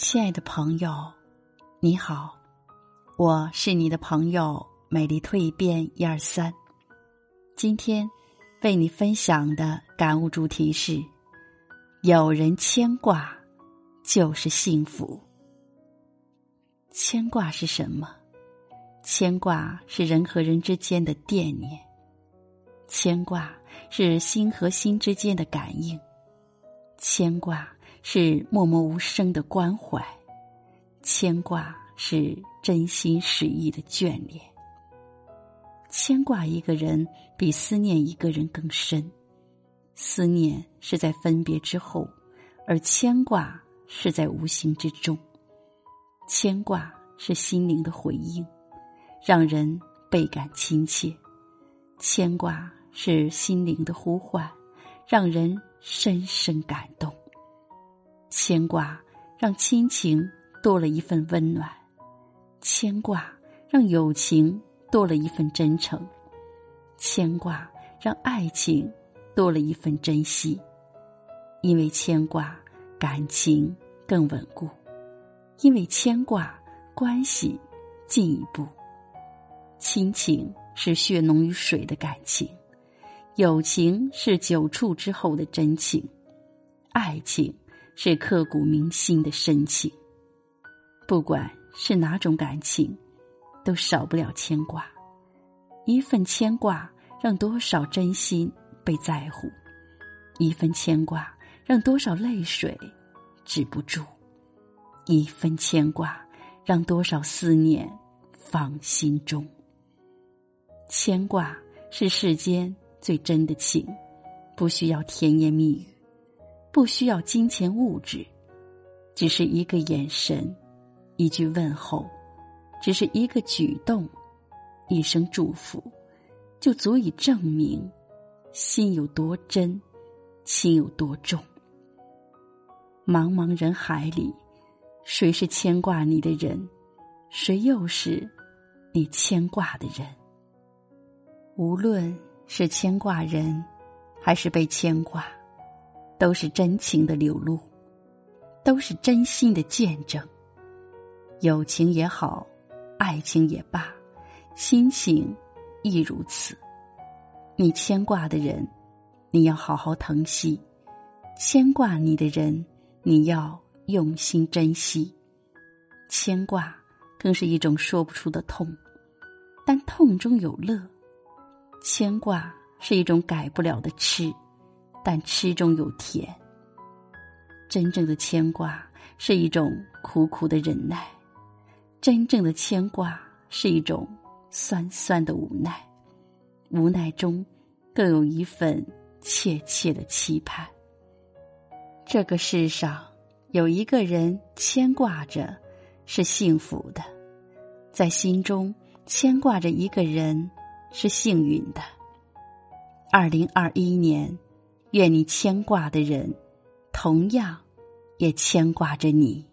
亲爱的朋友，你好，我是你的朋友美丽蜕变一二三。今天为你分享的感悟主题是：有人牵挂，就是幸福。牵挂是什么？牵挂是人和人之间的惦念，牵挂是心和心之间的感应，牵挂。是默默无声的关怀，牵挂是真心实意的眷恋。牵挂一个人比思念一个人更深，思念是在分别之后，而牵挂是在无形之中。牵挂是心灵的回应，让人倍感亲切；牵挂是心灵的呼唤，让人深深感动。牵挂让亲情多了一份温暖，牵挂让友情多了一份真诚，牵挂让爱情多了一份珍惜。因为牵挂，感情更稳固；因为牵挂，关系进一步。亲情是血浓于水的感情，友情是久处之后的真情，爱情。是刻骨铭心的深情，不管是哪种感情，都少不了牵挂。一份牵挂，让多少真心被在乎；一份牵挂，让多少泪水止不住；一份牵挂，让多少思念放心中。牵挂是世间最真的情，不需要甜言蜜语。不需要金钱物质，只是一个眼神，一句问候，只是一个举动，一声祝福，就足以证明心有多真，情有多重。茫茫人海里，谁是牵挂你的人？谁又是你牵挂的人？无论是牵挂人，还是被牵挂。都是真情的流露，都是真心的见证。友情也好，爱情也罢，亲情亦如此。你牵挂的人，你要好好疼惜；牵挂你的人，你要用心珍惜。牵挂更是一种说不出的痛，但痛中有乐。牵挂是一种改不了的痴。但吃中有甜。真正的牵挂是一种苦苦的忍耐，真正的牵挂是一种酸酸的无奈，无奈中更有一份切切的期盼。这个世上有一个人牵挂着，是幸福的；在心中牵挂着一个人，是幸运的。二零二一年。愿你牵挂的人，同样也牵挂着你。